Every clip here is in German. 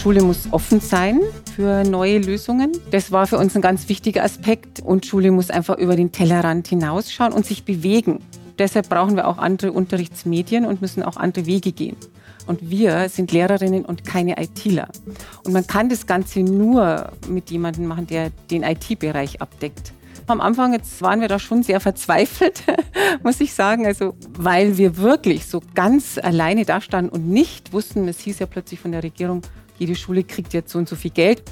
Schule muss offen sein für neue Lösungen. Das war für uns ein ganz wichtiger Aspekt. Und Schule muss einfach über den Tellerrand hinausschauen und sich bewegen. Deshalb brauchen wir auch andere Unterrichtsmedien und müssen auch andere Wege gehen. Und wir sind Lehrerinnen und keine ITler. Und man kann das Ganze nur mit jemandem machen, der den IT-Bereich abdeckt. Am Anfang jetzt waren wir da schon sehr verzweifelt, muss ich sagen. Also, weil wir wirklich so ganz alleine dastanden und nicht wussten, es hieß ja plötzlich von der Regierung, jede Schule kriegt jetzt so und so viel Geld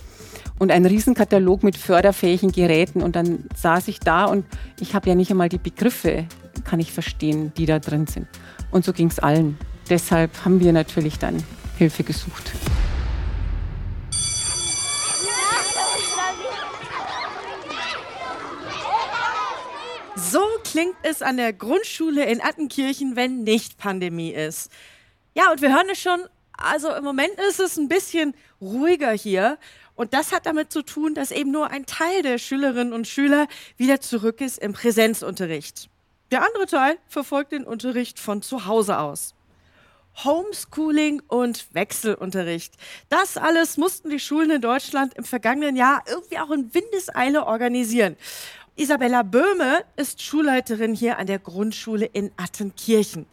und ein Riesenkatalog mit förderfähigen Geräten. Und dann saß ich da und ich habe ja nicht einmal die Begriffe, kann ich verstehen, die da drin sind. Und so ging es allen. Deshalb haben wir natürlich dann Hilfe gesucht. So klingt es an der Grundschule in Attenkirchen, wenn nicht Pandemie ist. Ja, und wir hören es schon, also im Moment ist es ein bisschen ruhiger hier. Und das hat damit zu tun, dass eben nur ein Teil der Schülerinnen und Schüler wieder zurück ist im Präsenzunterricht. Der andere Teil verfolgt den Unterricht von zu Hause aus. Homeschooling und Wechselunterricht. Das alles mussten die Schulen in Deutschland im vergangenen Jahr irgendwie auch in Windeseile organisieren. Isabella Böhme ist Schulleiterin hier an der Grundschule in Attenkirchen.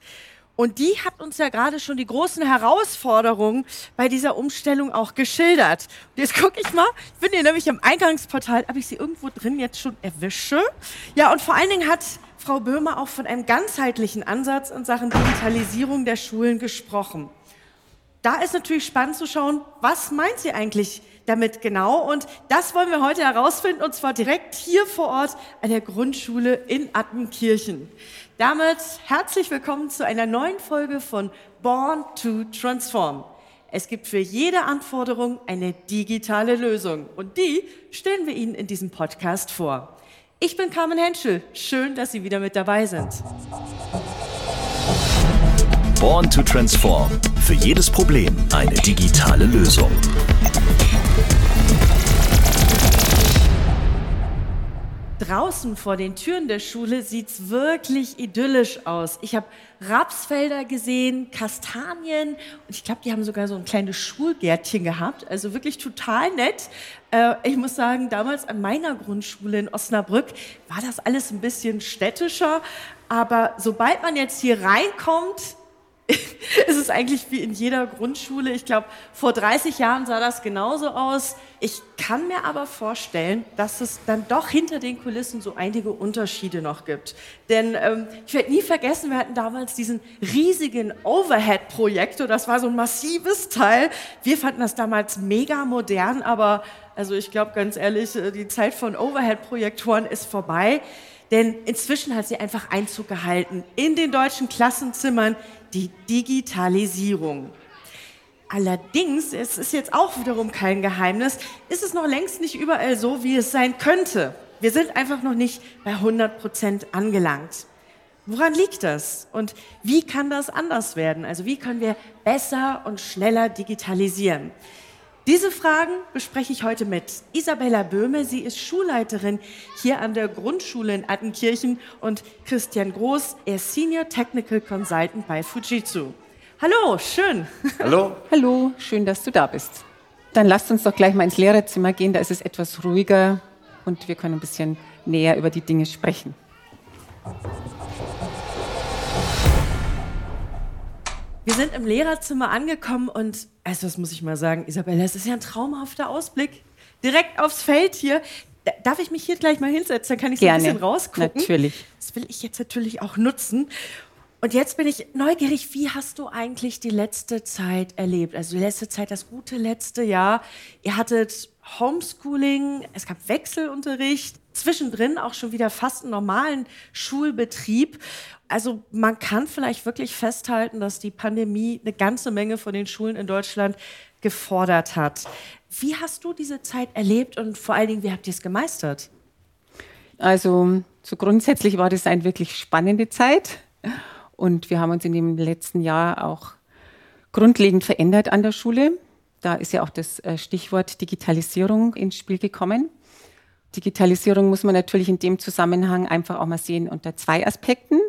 Und die hat uns ja gerade schon die großen Herausforderungen bei dieser Umstellung auch geschildert. Und jetzt gucke ich mal, ich bin hier nämlich im Eingangsportal, ob ich sie irgendwo drin jetzt schon erwische. Ja, und vor allen Dingen hat Frau Böhmer auch von einem ganzheitlichen Ansatz in Sachen Digitalisierung der Schulen gesprochen. Da ist natürlich spannend zu schauen, was meint sie eigentlich damit genau? Und das wollen wir heute herausfinden, und zwar direkt hier vor Ort an der Grundschule in Attenkirchen. Damit herzlich willkommen zu einer neuen Folge von Born to Transform. Es gibt für jede Anforderung eine digitale Lösung und die stellen wir Ihnen in diesem Podcast vor. Ich bin Carmen Henschel. Schön, dass Sie wieder mit dabei sind. Born to Transform. Für jedes Problem eine digitale Lösung. Draußen vor den Türen der Schule sieht's wirklich idyllisch aus. Ich habe Rapsfelder gesehen, Kastanien und ich glaube, die haben sogar so ein kleines Schulgärtchen gehabt. Also wirklich total nett. Äh, ich muss sagen, damals an meiner Grundschule in Osnabrück war das alles ein bisschen städtischer. Aber sobald man jetzt hier reinkommt, es ist eigentlich wie in jeder Grundschule. Ich glaube, vor 30 Jahren sah das genauso aus. Ich kann mir aber vorstellen, dass es dann doch hinter den Kulissen so einige Unterschiede noch gibt. Denn ähm, ich werde nie vergessen, wir hatten damals diesen riesigen Overhead-Projektor. Das war so ein massives Teil. Wir fanden das damals mega modern, aber also ich glaube ganz ehrlich, äh, die Zeit von Overhead-Projektoren ist vorbei. Denn inzwischen hat sie einfach Einzug gehalten in den deutschen Klassenzimmern, die Digitalisierung. Allerdings, es ist jetzt auch wiederum kein Geheimnis, ist es noch längst nicht überall so, wie es sein könnte. Wir sind einfach noch nicht bei 100 Prozent angelangt. Woran liegt das? Und wie kann das anders werden? Also wie können wir besser und schneller digitalisieren? Diese Fragen bespreche ich heute mit Isabella Böhme. Sie ist Schulleiterin hier an der Grundschule in Attenkirchen und Christian Groß, er ist Senior Technical Consultant bei Fujitsu. Hallo, schön. Hallo. Hallo, schön, dass du da bist. Dann lasst uns doch gleich mal ins Lehrerzimmer gehen, da ist es etwas ruhiger und wir können ein bisschen näher über die Dinge sprechen. Wir sind im Lehrerzimmer angekommen und, also das muss ich mal sagen, Isabella, es ist ja ein traumhafter Ausblick. Direkt aufs Feld hier. Darf ich mich hier gleich mal hinsetzen? Dann kann ich so Gerne. ein bisschen rausgucken. Natürlich. Das will ich jetzt natürlich auch nutzen. Und jetzt bin ich neugierig, wie hast du eigentlich die letzte Zeit erlebt? Also die letzte Zeit, das gute letzte Jahr. Ihr hattet Homeschooling, es gab Wechselunterricht, zwischendrin auch schon wieder fast einen normalen Schulbetrieb. Also man kann vielleicht wirklich festhalten, dass die Pandemie eine ganze Menge von den Schulen in Deutschland gefordert hat. Wie hast du diese Zeit erlebt und vor allen Dingen, wie habt ihr es gemeistert? Also so grundsätzlich war das eine wirklich spannende Zeit und wir haben uns in dem letzten Jahr auch grundlegend verändert an der Schule. Da ist ja auch das äh, Stichwort Digitalisierung ins Spiel gekommen. Digitalisierung muss man natürlich in dem Zusammenhang einfach auch mal sehen unter zwei Aspekten.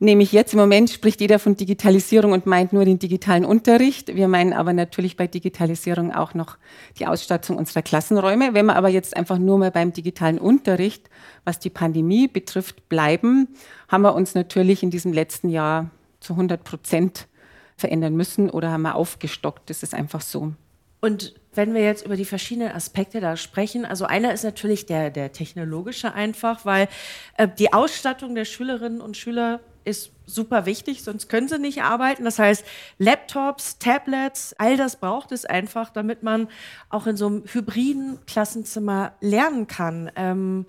Nämlich jetzt im Moment spricht jeder von Digitalisierung und meint nur den digitalen Unterricht. Wir meinen aber natürlich bei Digitalisierung auch noch die Ausstattung unserer Klassenräume. Wenn wir aber jetzt einfach nur mal beim digitalen Unterricht, was die Pandemie betrifft, bleiben, haben wir uns natürlich in diesem letzten Jahr zu 100 Prozent verändern müssen oder haben wir aufgestockt. Das ist einfach so. Und wenn wir jetzt über die verschiedenen Aspekte da sprechen, also einer ist natürlich der, der technologische einfach, weil äh, die Ausstattung der Schülerinnen und Schüler ist super wichtig, sonst können sie nicht arbeiten. Das heißt, Laptops, Tablets, all das braucht es einfach, damit man auch in so einem hybriden Klassenzimmer lernen kann. Ähm,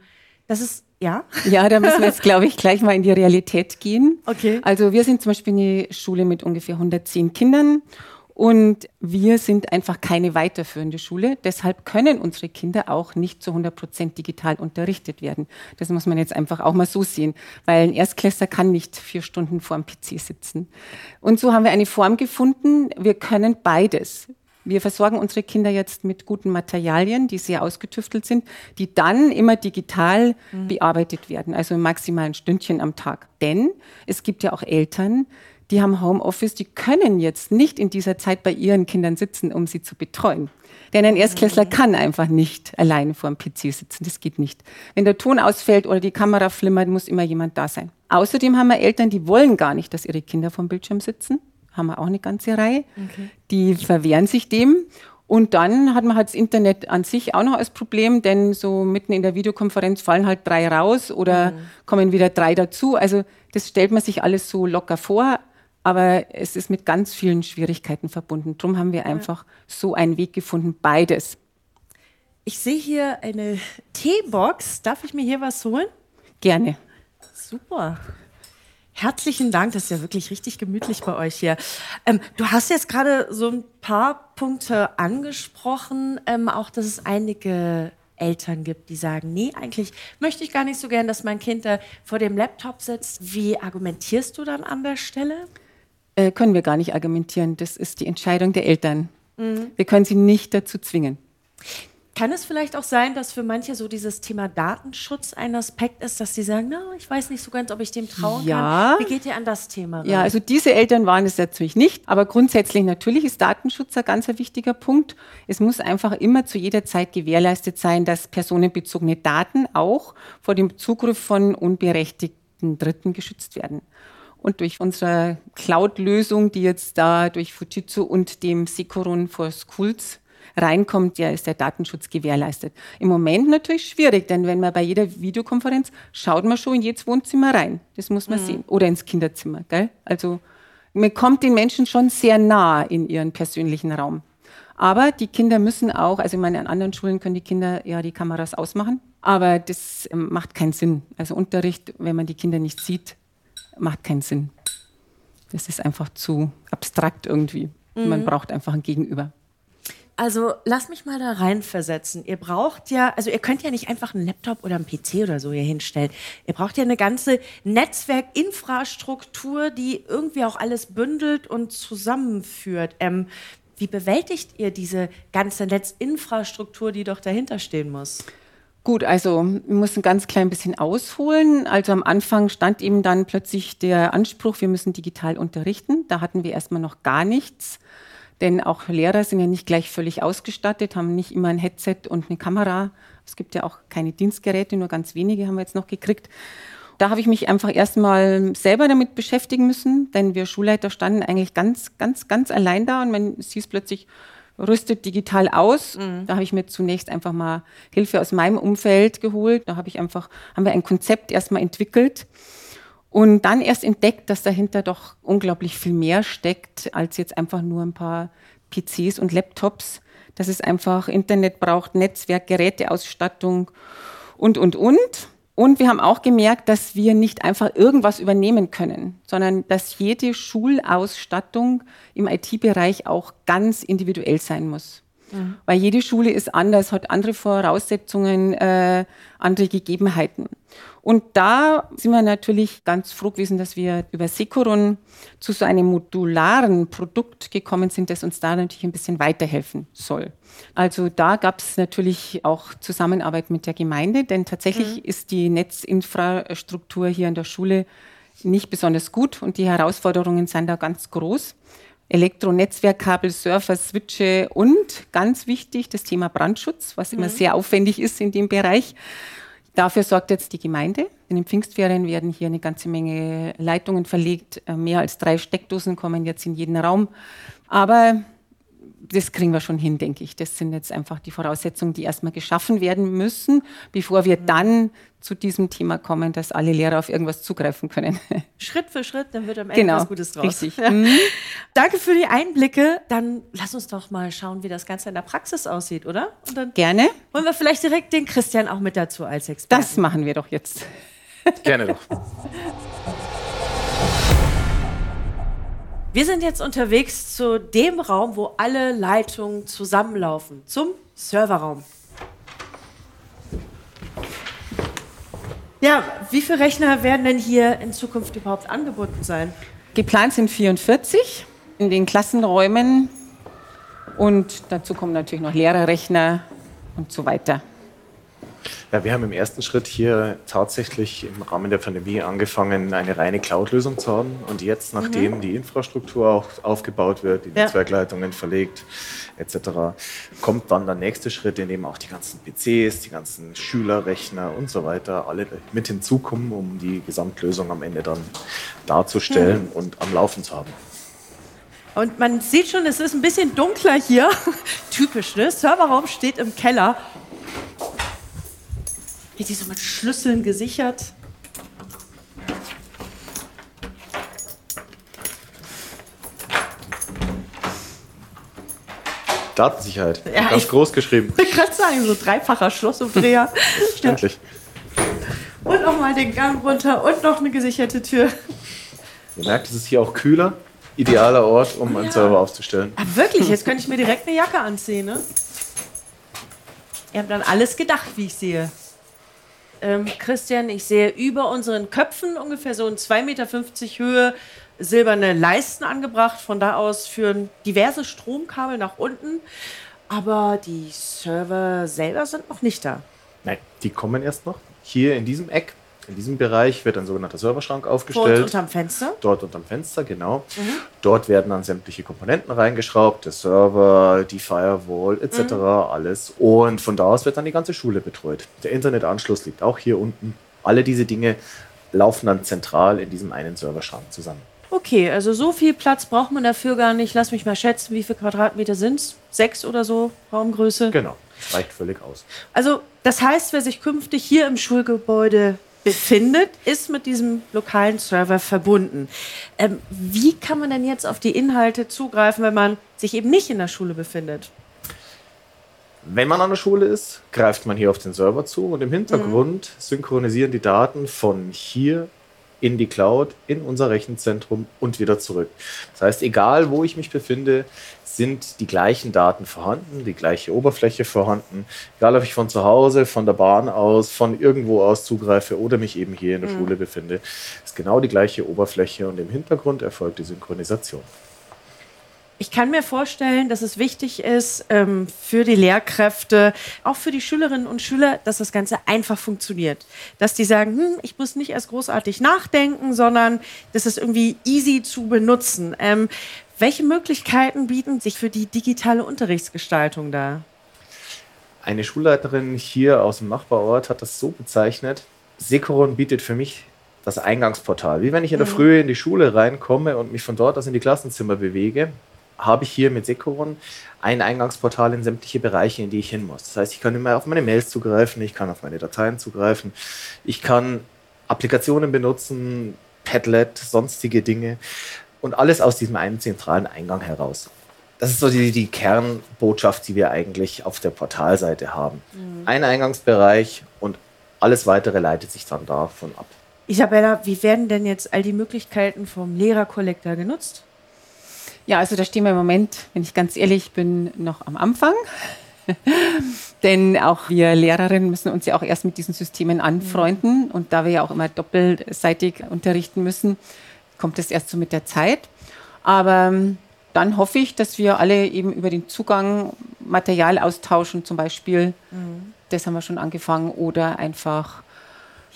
das ist ja? Ja, da müssen wir jetzt, glaube ich, gleich mal in die Realität gehen. Okay. Also wir sind zum Beispiel eine Schule mit ungefähr 110 Kindern und wir sind einfach keine weiterführende Schule. Deshalb können unsere Kinder auch nicht zu 100 Prozent digital unterrichtet werden. Das muss man jetzt einfach auch mal so sehen, weil ein Erstklässler kann nicht vier Stunden vor dem PC sitzen. Und so haben wir eine Form gefunden. Wir können beides. Wir versorgen unsere Kinder jetzt mit guten Materialien, die sehr ausgetüftelt sind, die dann immer digital mhm. bearbeitet werden, also maximal ein Stündchen am Tag. Denn es gibt ja auch Eltern, die haben Homeoffice, die können jetzt nicht in dieser Zeit bei ihren Kindern sitzen, um sie zu betreuen. Denn ein Erstklässler mhm. kann einfach nicht alleine vor dem PC sitzen. Das geht nicht. Wenn der Ton ausfällt oder die Kamera flimmert, muss immer jemand da sein. Außerdem haben wir Eltern, die wollen gar nicht, dass ihre Kinder vom Bildschirm sitzen. Haben wir auch eine ganze Reihe. Okay. Die verwehren sich dem. Und dann hat man halt das Internet an sich auch noch als Problem, denn so mitten in der Videokonferenz fallen halt drei raus oder mhm. kommen wieder drei dazu. Also das stellt man sich alles so locker vor, aber es ist mit ganz vielen Schwierigkeiten verbunden. Darum haben wir einfach so einen Weg gefunden, beides. Ich sehe hier eine Teebox. Darf ich mir hier was holen? Gerne. Super. Herzlichen Dank, das ist ja wirklich richtig gemütlich bei euch hier. Ähm, du hast jetzt gerade so ein paar Punkte angesprochen, ähm, auch dass es einige Eltern gibt, die sagen, nee, eigentlich möchte ich gar nicht so gern, dass mein Kind da vor dem Laptop sitzt. Wie argumentierst du dann an der Stelle? Äh, können wir gar nicht argumentieren. Das ist die Entscheidung der Eltern. Mhm. Wir können sie nicht dazu zwingen. Kann es vielleicht auch sein, dass für manche so dieses Thema Datenschutz ein Aspekt ist, dass sie sagen, na, ich weiß nicht so ganz, ob ich dem trauen ja. kann. Wie geht ihr an das Thema ran? Ja, also diese Eltern waren es natürlich nicht, aber grundsätzlich natürlich ist Datenschutz ein ganz wichtiger Punkt. Es muss einfach immer zu jeder Zeit gewährleistet sein, dass personenbezogene Daten auch vor dem Zugriff von unberechtigten Dritten geschützt werden. Und durch unsere Cloud-Lösung, die jetzt da durch Fujitsu und dem Sekurun for Schools reinkommt, ja, ist der Datenschutz gewährleistet. Im Moment natürlich schwierig, denn wenn man bei jeder Videokonferenz schaut man schon in jedes Wohnzimmer rein. Das muss man mhm. sehen. Oder ins Kinderzimmer. Gell? Also man kommt den Menschen schon sehr nah in ihren persönlichen Raum. Aber die Kinder müssen auch, also ich meine, an anderen Schulen können die Kinder ja die Kameras ausmachen, aber das ähm, macht keinen Sinn. Also Unterricht, wenn man die Kinder nicht sieht, macht keinen Sinn. Das ist einfach zu abstrakt irgendwie. Mhm. Man braucht einfach ein Gegenüber. Also lass mich mal da reinversetzen. Ihr braucht ja, also ihr könnt ja nicht einfach einen Laptop oder einen PC oder so hier hinstellen. Ihr braucht ja eine ganze Netzwerkinfrastruktur, die irgendwie auch alles bündelt und zusammenführt. Ähm, wie bewältigt ihr diese ganze Netzinfrastruktur, die doch dahinter stehen muss? Gut, also wir müssen ganz klein bisschen ausholen. Also am Anfang stand eben dann plötzlich der Anspruch, wir müssen digital unterrichten. Da hatten wir erstmal noch gar nichts, denn auch Lehrer sind ja nicht gleich völlig ausgestattet, haben nicht immer ein Headset und eine Kamera. Es gibt ja auch keine Dienstgeräte, nur ganz wenige haben wir jetzt noch gekriegt. Da habe ich mich einfach erstmal selber damit beschäftigen müssen, denn wir Schulleiter standen eigentlich ganz, ganz, ganz allein da und man hieß plötzlich, rüstet digital aus. Mhm. Da habe ich mir zunächst einfach mal Hilfe aus meinem Umfeld geholt. Da habe ich einfach, haben wir ein Konzept erstmal entwickelt und dann erst entdeckt, dass dahinter doch unglaublich viel mehr steckt als jetzt einfach nur ein paar PCs und Laptops. Dass es einfach Internet braucht, Netzwerk, Geräteausstattung und, und, und. Und wir haben auch gemerkt, dass wir nicht einfach irgendwas übernehmen können, sondern dass jede Schulausstattung im IT-Bereich auch ganz individuell sein muss. Mhm. Weil jede Schule ist anders, hat andere Voraussetzungen, äh, andere Gegebenheiten. Und da sind wir natürlich ganz froh gewesen, dass wir über Securon zu so einem modularen Produkt gekommen sind, das uns da natürlich ein bisschen weiterhelfen soll. Also da gab es natürlich auch Zusammenarbeit mit der Gemeinde, denn tatsächlich mhm. ist die Netzinfrastruktur hier an der Schule nicht besonders gut und die Herausforderungen sind da ganz groß. Elektronetzwerkkabel, Surfer, Switche und ganz wichtig das Thema Brandschutz, was immer mhm. sehr aufwendig ist in dem Bereich. Dafür sorgt jetzt die Gemeinde. In den Pfingstferien werden hier eine ganze Menge Leitungen verlegt. Äh, mehr als drei Steckdosen kommen jetzt in jeden Raum. Aber das kriegen wir schon hin, denke ich. Das sind jetzt einfach die Voraussetzungen, die erstmal geschaffen werden müssen, bevor wir dann zu diesem Thema kommen, dass alle Lehrer auf irgendwas zugreifen können. Schritt für Schritt, dann wird am Ende genau, was Gutes draus. Richtig. Mhm. Danke für die Einblicke. Dann lass uns doch mal schauen, wie das Ganze in der Praxis aussieht, oder? Und dann Gerne. Wollen wir vielleicht direkt den Christian auch mit dazu als Experten? Das machen wir doch jetzt. Gerne doch. Wir sind jetzt unterwegs zu dem Raum, wo alle Leitungen zusammenlaufen, zum Serverraum. Ja, wie viele Rechner werden denn hier in Zukunft überhaupt angebunden sein? Geplant sind 44 in den Klassenräumen und dazu kommen natürlich noch Lehrerrechner und so weiter. Ja, wir haben im ersten Schritt hier tatsächlich im Rahmen der Pandemie angefangen, eine reine Cloud-Lösung zu haben. Und jetzt, nachdem mhm. die Infrastruktur auch aufgebaut wird, die ja. Netzwerkleitungen verlegt etc., kommt dann der nächste Schritt, in dem auch die ganzen PCs, die ganzen Schülerrechner und so weiter alle mit hinzukommen, um die Gesamtlösung am Ende dann darzustellen mhm. und am Laufen zu haben. Und man sieht schon, es ist ein bisschen dunkler hier. Typisch, ne? Serverraum steht im Keller wird die so mit Schlüsseln gesichert. Datensicherheit. Ja, Ganz groß geschrieben. Ich kann sagen, so dreifacher Schlossumdreher. Endlich. Und nochmal den Gang runter und noch eine gesicherte Tür. Ihr merkt, es ist hier auch kühler. Idealer Ort, um oh, einen Server aufzustellen. Ah, wirklich? Jetzt könnte ich mir direkt eine Jacke anziehen, ne? Ihr habt dann alles gedacht, wie ich sehe. Ähm, Christian, ich sehe über unseren Köpfen ungefähr so in 2,50 Meter Höhe silberne Leisten angebracht. Von da aus führen diverse Stromkabel nach unten. Aber die Server selber sind noch nicht da. Nein, die kommen erst noch. Hier in diesem Eck in diesem Bereich wird ein sogenannter Serverschrank aufgestellt. Dort unterm Fenster? Dort unterm Fenster, genau. Mhm. Dort werden dann sämtliche Komponenten reingeschraubt, der Server, die Firewall etc., mhm. alles. Und von da aus wird dann die ganze Schule betreut. Der Internetanschluss liegt auch hier unten. Alle diese Dinge laufen dann zentral in diesem einen Serverschrank zusammen. Okay, also so viel Platz braucht man dafür gar nicht. Lass mich mal schätzen, wie viele Quadratmeter sind es? Sechs oder so Raumgröße? Genau, reicht völlig aus. Also das heißt, wer sich künftig hier im Schulgebäude befindet, ist mit diesem lokalen Server verbunden. Ähm, wie kann man denn jetzt auf die Inhalte zugreifen, wenn man sich eben nicht in der Schule befindet? Wenn man an der Schule ist, greift man hier auf den Server zu und im Hintergrund mhm. synchronisieren die Daten von hier in die Cloud, in unser Rechenzentrum und wieder zurück. Das heißt, egal wo ich mich befinde, sind die gleichen Daten vorhanden, die gleiche Oberfläche vorhanden. Egal, ob ich von zu Hause, von der Bahn aus, von irgendwo aus zugreife oder mich eben hier in der mhm. Schule befinde, ist genau die gleiche Oberfläche und im Hintergrund erfolgt die Synchronisation. Ich kann mir vorstellen, dass es wichtig ist ähm, für die Lehrkräfte, auch für die Schülerinnen und Schüler, dass das Ganze einfach funktioniert. Dass die sagen, hm, ich muss nicht erst großartig nachdenken, sondern das ist irgendwie easy zu benutzen. Ähm, welche Möglichkeiten bieten sich für die digitale Unterrichtsgestaltung da? Eine Schulleiterin hier aus dem Nachbarort hat das so bezeichnet. Sekoron bietet für mich das Eingangsportal. Wie wenn ich in der mhm. Früh in die Schule reinkomme und mich von dort aus in die Klassenzimmer bewege, habe ich hier mit Sekoron ein Eingangsportal in sämtliche Bereiche, in die ich hin muss. Das heißt, ich kann immer auf meine Mails zugreifen, ich kann auf meine Dateien zugreifen, ich kann Applikationen benutzen, Padlet, sonstige Dinge und alles aus diesem einen zentralen Eingang heraus. Das ist so die, die Kernbotschaft, die wir eigentlich auf der Portalseite haben. Mhm. Ein Eingangsbereich und alles weitere leitet sich dann davon ab. Isabella, wie werden denn jetzt all die Möglichkeiten vom Lehrerkollektor genutzt? Ja, also da stehen wir im Moment, wenn ich ganz ehrlich bin, noch am Anfang. Denn auch wir Lehrerinnen müssen uns ja auch erst mit diesen Systemen anfreunden. Mhm. Und da wir ja auch immer doppelseitig unterrichten müssen, kommt es erst so mit der Zeit. Aber ähm, dann hoffe ich, dass wir alle eben über den Zugang Material austauschen, zum Beispiel. Mhm. Das haben wir schon angefangen. Oder einfach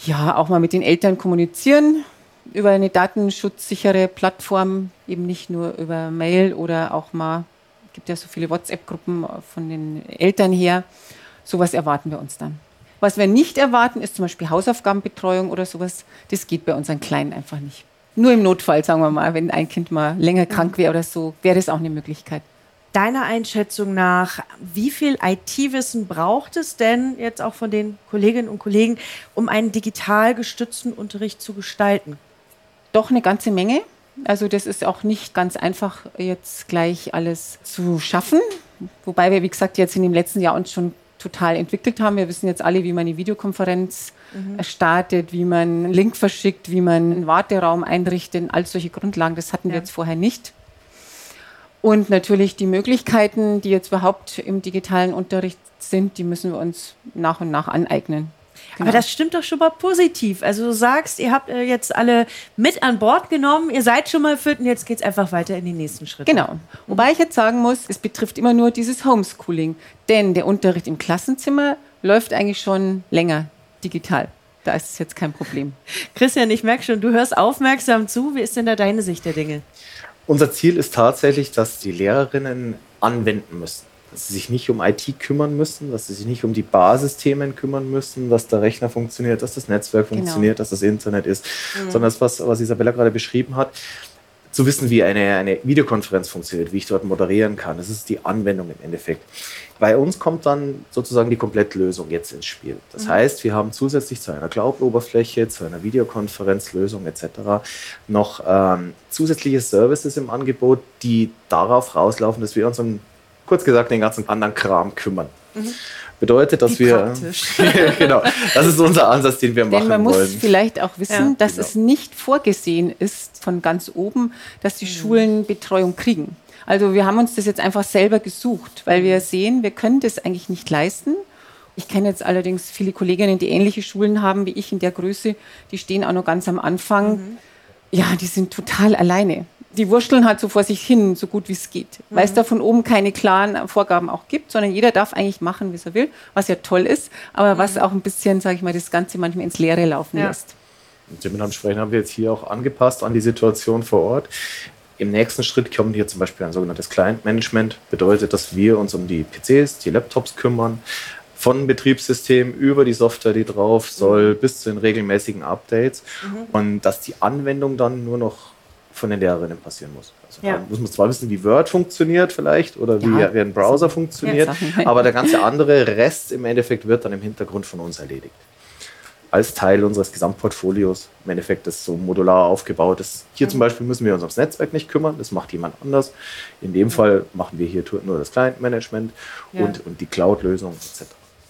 ja auch mal mit den Eltern kommunizieren über eine datenschutzsichere Plattform, eben nicht nur über Mail oder auch mal, es gibt ja so viele WhatsApp-Gruppen von den Eltern her. Sowas erwarten wir uns dann. Was wir nicht erwarten, ist zum Beispiel Hausaufgabenbetreuung oder sowas. Das geht bei unseren Kleinen einfach nicht. Nur im Notfall, sagen wir mal, wenn ein Kind mal länger krank wäre oder so, wäre das auch eine Möglichkeit. Deiner Einschätzung nach, wie viel IT-Wissen braucht es denn jetzt auch von den Kolleginnen und Kollegen, um einen digital gestützten Unterricht zu gestalten? Doch eine ganze Menge. Also das ist auch nicht ganz einfach, jetzt gleich alles zu schaffen. Wobei wir, wie gesagt, jetzt in dem letzten Jahr uns schon total entwickelt haben. Wir wissen jetzt alle, wie man eine Videokonferenz mhm. startet, wie man einen Link verschickt, wie man einen Warteraum einrichtet. All solche Grundlagen, das hatten ja. wir jetzt vorher nicht. Und natürlich die Möglichkeiten, die jetzt überhaupt im digitalen Unterricht sind, die müssen wir uns nach und nach aneignen. Genau. Aber das stimmt doch schon mal positiv. Also du sagst, ihr habt äh, jetzt alle mit an Bord genommen, ihr seid schon mal fit und jetzt geht es einfach weiter in die nächsten Schritte. Genau. Wobei ich jetzt sagen muss, es betrifft immer nur dieses Homeschooling. Denn der Unterricht im Klassenzimmer läuft eigentlich schon länger digital. Da ist es jetzt kein Problem. Christian, ich merke schon, du hörst aufmerksam zu. Wie ist denn da deine Sicht der Dinge? Unser Ziel ist tatsächlich, dass die Lehrerinnen anwenden müssen. Dass sie sich nicht um IT kümmern müssen, dass sie sich nicht um die Basisthemen kümmern müssen, dass der Rechner funktioniert, dass das Netzwerk genau. funktioniert, dass das Internet ist, mhm. sondern das, was, was Isabella gerade beschrieben hat, zu wissen, wie eine, eine Videokonferenz funktioniert, wie ich dort moderieren kann. Das ist die Anwendung im Endeffekt. Bei uns kommt dann sozusagen die Komplettlösung jetzt ins Spiel. Das mhm. heißt, wir haben zusätzlich zu einer Cloud-Oberfläche, zu einer Videokonferenzlösung etc. noch ähm, zusätzliche Services im Angebot, die darauf rauslaufen, dass wir uns um, kurz gesagt, den ganzen anderen Kram kümmern. Mhm bedeutet, dass Wie wir. genau, das ist unser Ansatz, den wir Denn machen man wollen. muss vielleicht auch wissen, ja. dass genau. es nicht vorgesehen ist von ganz oben, dass die mhm. Schulen Betreuung kriegen. Also wir haben uns das jetzt einfach selber gesucht, weil wir sehen, wir können das eigentlich nicht leisten. Ich kenne jetzt allerdings viele Kolleginnen, die ähnliche Schulen haben wie ich in der Größe, die stehen auch noch ganz am Anfang. Mhm. Ja, die sind total alleine die wurschteln halt so vor sich hin, so gut wie es geht. Mhm. Weil es da von oben keine klaren Vorgaben auch gibt, sondern jeder darf eigentlich machen, wie er will, was ja toll ist, aber mhm. was auch ein bisschen, sage ich mal, das Ganze manchmal ins Leere laufen ja. lässt. Und dementsprechend haben wir jetzt hier auch angepasst an die Situation vor Ort. Im nächsten Schritt kommt hier zum Beispiel ein sogenanntes Client-Management. Bedeutet, dass wir uns um die PCs, die Laptops kümmern, von Betriebssystem über die Software, die drauf soll, mhm. bis zu den regelmäßigen Updates. Mhm. Und dass die Anwendung dann nur noch von den Lehrerinnen passieren muss. Also ja. Da muss man zwar wissen, wie Word funktioniert vielleicht oder wie, ja, wie ein Browser funktioniert, aber der ganze andere Rest im Endeffekt wird dann im Hintergrund von uns erledigt. Als Teil unseres Gesamtportfolios. Im Endeffekt ist so modular aufgebaut. Ist. Hier mhm. zum Beispiel müssen wir uns ums Netzwerk nicht kümmern, das macht jemand anders. In dem Fall machen wir hier nur das Client-Management und, und die Cloud-Lösung etc.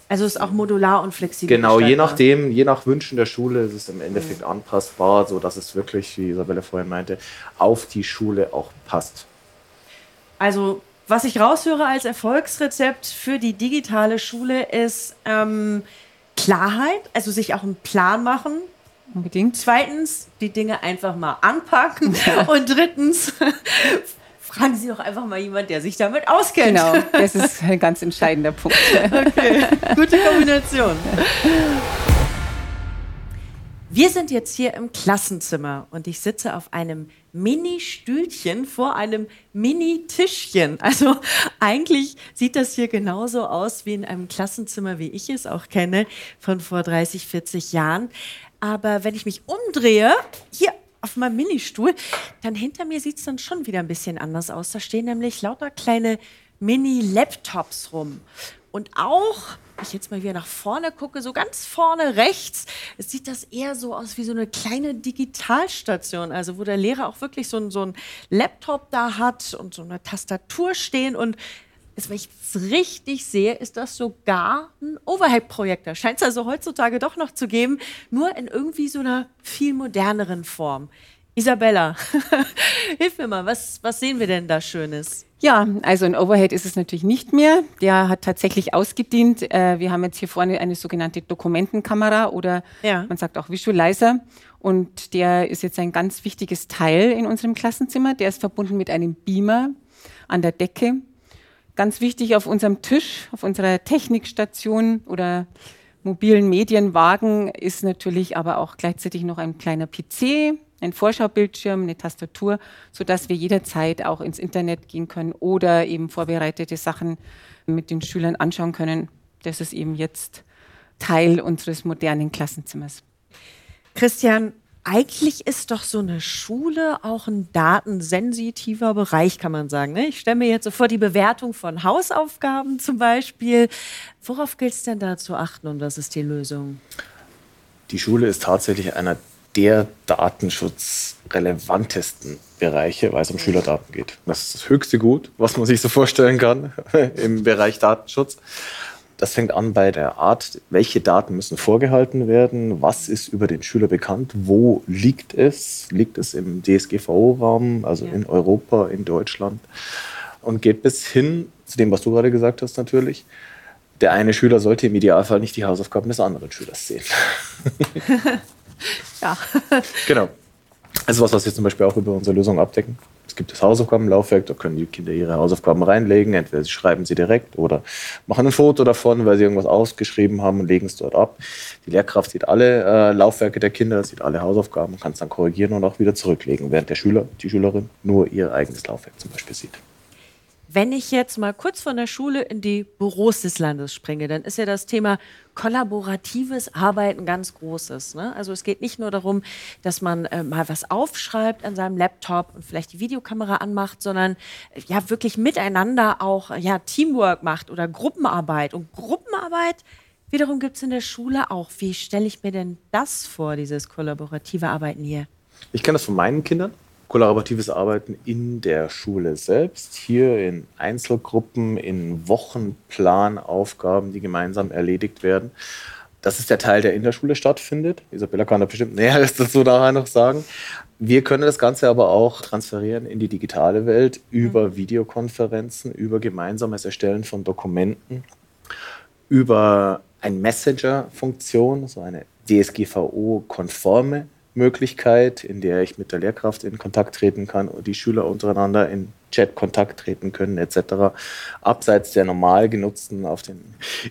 Also ist auch modular und flexibel. Genau, je nachdem, je nach Wünschen der Schule ist es im Endeffekt mhm. anpassbar, sodass es wirklich, wie Isabelle vorhin meinte, auf die Schule auch passt. Also, was ich raushöre als Erfolgsrezept für die digitale Schule ist ähm, Klarheit, also sich auch einen Plan machen. Unbedingt. Zweitens, die Dinge einfach mal anpacken. Und drittens, fragen Sie doch einfach mal jemand, der sich damit auskennt. Genau, das ist ein ganz entscheidender Punkt. Okay, gute Kombination. Wir sind jetzt hier im Klassenzimmer und ich sitze auf einem Mini-Stühlchen vor einem Mini-Tischchen. Also eigentlich sieht das hier genauso aus wie in einem Klassenzimmer, wie ich es auch kenne, von vor 30, 40 Jahren. Aber wenn ich mich umdrehe, hier auf meinem Ministuhl, dann hinter mir sieht es dann schon wieder ein bisschen anders aus. Da stehen nämlich lauter kleine Mini-Laptops rum. Und auch, wenn ich jetzt mal wieder nach vorne gucke, so ganz vorne rechts, sieht das eher so aus wie so eine kleine Digitalstation, also wo der Lehrer auch wirklich so, so ein Laptop da hat und so eine Tastatur stehen und ist, wenn ich es richtig sehe, ist das sogar ein Overhead-Projektor. Scheint es also heutzutage doch noch zu geben, nur in irgendwie so einer viel moderneren Form. Isabella, hilf mir mal, was, was sehen wir denn da Schönes? Ja, also ein Overhead ist es natürlich nicht mehr. Der hat tatsächlich ausgedient. Äh, wir haben jetzt hier vorne eine sogenannte Dokumentenkamera oder ja. man sagt auch Visualizer. Und der ist jetzt ein ganz wichtiges Teil in unserem Klassenzimmer. Der ist verbunden mit einem Beamer an der Decke Ganz wichtig auf unserem Tisch, auf unserer Technikstation oder mobilen Medienwagen ist natürlich aber auch gleichzeitig noch ein kleiner PC, ein Vorschaubildschirm, eine Tastatur, sodass wir jederzeit auch ins Internet gehen können oder eben vorbereitete Sachen mit den Schülern anschauen können. Das ist eben jetzt Teil unseres modernen Klassenzimmers. Christian, eigentlich ist doch so eine Schule auch ein datensensitiver Bereich, kann man sagen. Ne? Ich stelle mir jetzt so vor die Bewertung von Hausaufgaben zum Beispiel. Worauf gilt es denn da zu achten und was ist die Lösung? Die Schule ist tatsächlich einer der datenschutzrelevantesten Bereiche, weil es um Schülerdaten geht. Das ist das höchste Gut, was man sich so vorstellen kann im Bereich Datenschutz. Das fängt an bei der Art, welche Daten müssen vorgehalten werden, was ist über den Schüler bekannt, wo liegt es, liegt es im DSGVO-Raum, also ja. in Europa, in Deutschland und geht bis hin zu dem, was du gerade gesagt hast natürlich. Der eine Schüler sollte im Idealfall nicht die Hausaufgaben des anderen Schülers sehen. ja. genau. Ist was, was wir zum Beispiel auch über unsere Lösung abdecken. Es gibt das Hausaufgabenlaufwerk, da können die Kinder ihre Hausaufgaben reinlegen. Entweder sie schreiben sie direkt oder machen ein Foto davon, weil sie irgendwas ausgeschrieben haben und legen es dort ab. Die Lehrkraft sieht alle äh, Laufwerke der Kinder, sieht alle Hausaufgaben und kann es dann korrigieren und auch wieder zurücklegen, während der Schüler, die Schülerin nur ihr eigenes Laufwerk zum Beispiel sieht. Wenn ich jetzt mal kurz von der Schule in die Büros des Landes springe, dann ist ja das Thema kollaboratives Arbeiten ganz großes. Ne? Also es geht nicht nur darum, dass man äh, mal was aufschreibt an seinem Laptop und vielleicht die Videokamera anmacht, sondern äh, ja wirklich miteinander auch ja, Teamwork macht oder Gruppenarbeit. Und Gruppenarbeit wiederum gibt es in der Schule auch. Wie stelle ich mir denn das vor, dieses kollaborative Arbeiten hier? Ich kenne das von meinen Kindern kollaboratives Arbeiten in der Schule selbst, hier in Einzelgruppen, in Wochenplanaufgaben, die gemeinsam erledigt werden. Das ist der Teil, der in der Schule stattfindet. Isabella kann da bestimmt Näheres dazu nachher noch sagen. Wir können das Ganze aber auch transferieren in die digitale Welt über mhm. Videokonferenzen, über gemeinsames Erstellen von Dokumenten, über eine Messenger-Funktion, so eine DSGVO-konforme Möglichkeit, in der ich mit der Lehrkraft in Kontakt treten kann und die Schüler untereinander in Chat Kontakt treten können etc. Abseits der normal genutzten, auf den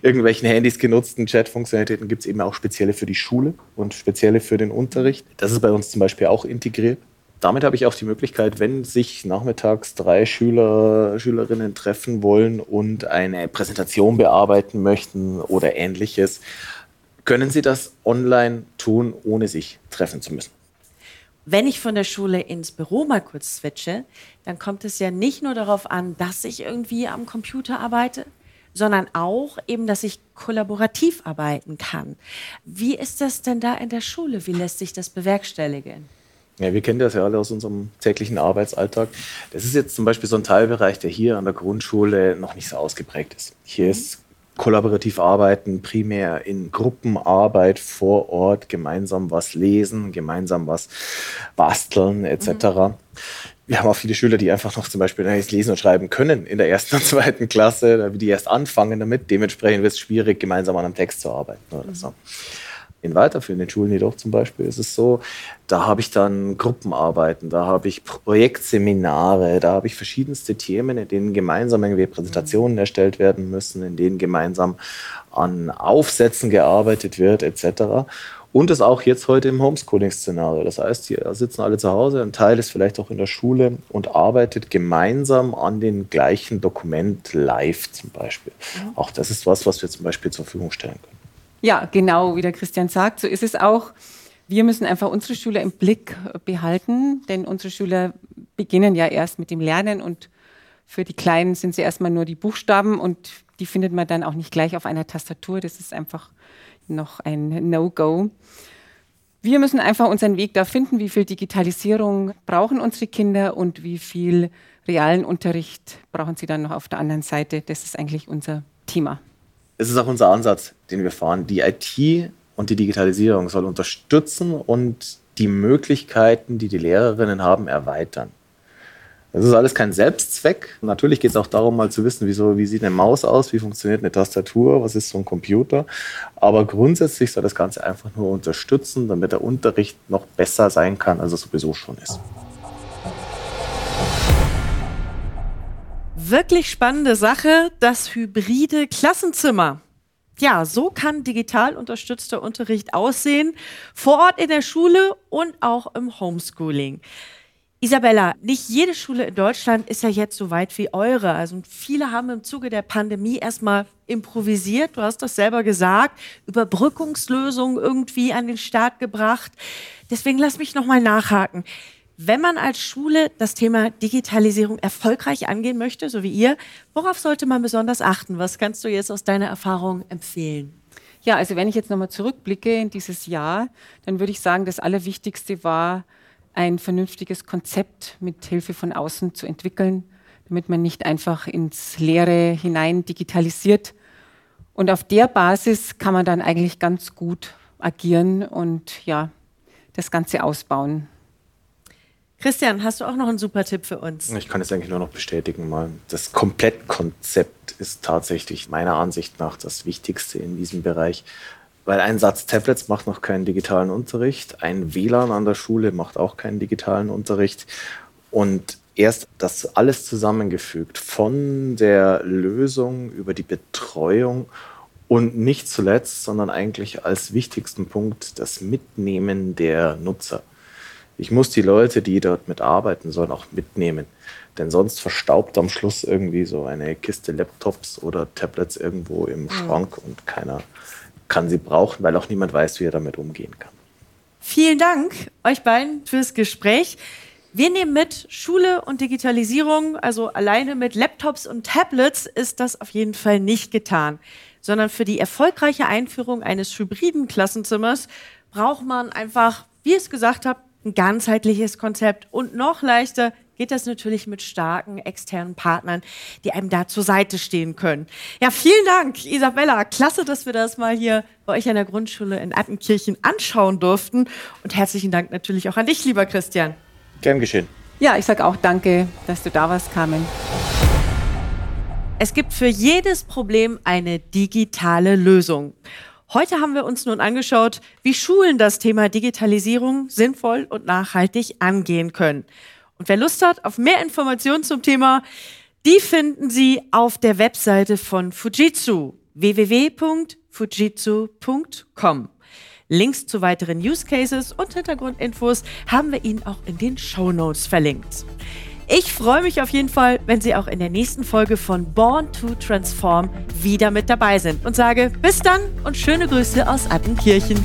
irgendwelchen Handys genutzten Chat-Funktionalitäten gibt es eben auch spezielle für die Schule und spezielle für den Unterricht. Das ist bei uns zum Beispiel auch integriert. Damit habe ich auch die Möglichkeit, wenn sich nachmittags drei Schüler, Schülerinnen treffen wollen und eine Präsentation bearbeiten möchten oder ähnliches, können Sie das online tun, ohne sich treffen zu müssen? Wenn ich von der Schule ins Büro mal kurz switche, dann kommt es ja nicht nur darauf an, dass ich irgendwie am Computer arbeite, sondern auch eben, dass ich kollaborativ arbeiten kann. Wie ist das denn da in der Schule? Wie lässt sich das bewerkstelligen? Ja, wir kennen das ja alle aus unserem täglichen Arbeitsalltag. Das ist jetzt zum Beispiel so ein Teilbereich, der hier an der Grundschule noch nicht so ausgeprägt ist. Hier ist kollaborativ arbeiten, primär in Gruppenarbeit vor Ort, gemeinsam was lesen, gemeinsam was basteln etc. Mhm. Wir haben auch viele Schüler, die einfach noch zum Beispiel lesen und schreiben können in der ersten und zweiten Klasse, die erst anfangen damit. Dementsprechend wird es schwierig, gemeinsam an einem Text zu arbeiten oder mhm. In weiterführenden Schulen jedoch zum Beispiel ist es so, da habe ich dann Gruppenarbeiten, da habe ich Projektseminare, da habe ich verschiedenste Themen, in denen gemeinsam irgendwie Präsentationen erstellt werden müssen, in denen gemeinsam an Aufsätzen gearbeitet wird etc. Und das auch jetzt heute im Homeschooling-Szenario. Das heißt, hier sitzen alle zu Hause, ein Teil ist vielleicht auch in der Schule und arbeitet gemeinsam an den gleichen Dokument live zum Beispiel. Auch das ist was, was wir zum Beispiel zur Verfügung stellen können. Ja, genau, wie der Christian sagt, so ist es auch. Wir müssen einfach unsere Schüler im Blick behalten, denn unsere Schüler beginnen ja erst mit dem Lernen und für die Kleinen sind sie erstmal nur die Buchstaben und die findet man dann auch nicht gleich auf einer Tastatur. Das ist einfach noch ein No-Go. Wir müssen einfach unseren Weg da finden, wie viel Digitalisierung brauchen unsere Kinder und wie viel realen Unterricht brauchen sie dann noch auf der anderen Seite. Das ist eigentlich unser Thema es ist auch unser Ansatz, den wir fahren. Die IT und die Digitalisierung soll unterstützen und die Möglichkeiten, die die Lehrerinnen haben, erweitern. Das ist alles kein Selbstzweck. Natürlich geht es auch darum, mal zu wissen, wieso, wie sieht eine Maus aus, wie funktioniert eine Tastatur, was ist so ein Computer. Aber grundsätzlich soll das Ganze einfach nur unterstützen, damit der Unterricht noch besser sein kann, als er sowieso schon ist. Wirklich spannende Sache, das hybride Klassenzimmer. Ja, so kann digital unterstützter Unterricht aussehen, vor Ort in der Schule und auch im Homeschooling. Isabella, nicht jede Schule in Deutschland ist ja jetzt so weit wie eure. Also viele haben im Zuge der Pandemie erstmal improvisiert, du hast das selber gesagt, Überbrückungslösungen irgendwie an den Start gebracht. Deswegen lass mich nochmal nachhaken. Wenn man als Schule das Thema Digitalisierung erfolgreich angehen möchte, so wie ihr, worauf sollte man besonders achten? Was kannst du jetzt aus deiner Erfahrung empfehlen? Ja, also wenn ich jetzt nochmal zurückblicke in dieses Jahr, dann würde ich sagen, das Allerwichtigste war, ein vernünftiges Konzept mit Hilfe von außen zu entwickeln, damit man nicht einfach ins Leere hinein digitalisiert. Und auf der Basis kann man dann eigentlich ganz gut agieren und ja, das Ganze ausbauen. Christian, hast du auch noch einen super Tipp für uns? Ich kann es eigentlich nur noch bestätigen. Mal. Das Komplettkonzept ist tatsächlich meiner Ansicht nach das Wichtigste in diesem Bereich. Weil ein Satz Tablets macht noch keinen digitalen Unterricht, ein WLAN an der Schule macht auch keinen digitalen Unterricht. Und erst das alles zusammengefügt, von der Lösung über die Betreuung und nicht zuletzt, sondern eigentlich als wichtigsten Punkt das Mitnehmen der Nutzer. Ich muss die Leute, die dort mitarbeiten sollen, auch mitnehmen. Denn sonst verstaubt am Schluss irgendwie so eine Kiste Laptops oder Tablets irgendwo im mhm. Schrank und keiner kann sie brauchen, weil auch niemand weiß, wie er damit umgehen kann. Vielen Dank euch beiden fürs Gespräch. Wir nehmen mit, Schule und Digitalisierung, also alleine mit Laptops und Tablets ist das auf jeden Fall nicht getan, sondern für die erfolgreiche Einführung eines hybriden Klassenzimmers braucht man einfach, wie ich es gesagt habe, ein ganzheitliches Konzept und noch leichter geht das natürlich mit starken externen Partnern, die einem da zur Seite stehen können. Ja, vielen Dank, Isabella. Klasse, dass wir das mal hier bei euch an der Grundschule in Attenkirchen anschauen durften. Und herzlichen Dank natürlich auch an dich, lieber Christian. Gern geschehen. Ja, ich sage auch danke, dass du da warst, Carmen. Es gibt für jedes Problem eine digitale Lösung. Heute haben wir uns nun angeschaut, wie Schulen das Thema Digitalisierung sinnvoll und nachhaltig angehen können. Und wer Lust hat auf mehr Informationen zum Thema, die finden Sie auf der Webseite von Fujitsu www.fujitsu.com. Links zu weiteren Use Cases und Hintergrundinfos haben wir Ihnen auch in den Show Notes verlinkt. Ich freue mich auf jeden Fall, wenn Sie auch in der nächsten Folge von Born to Transform wieder mit dabei sind und sage bis dann und schöne Grüße aus Attenkirchen.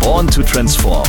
Born to Transform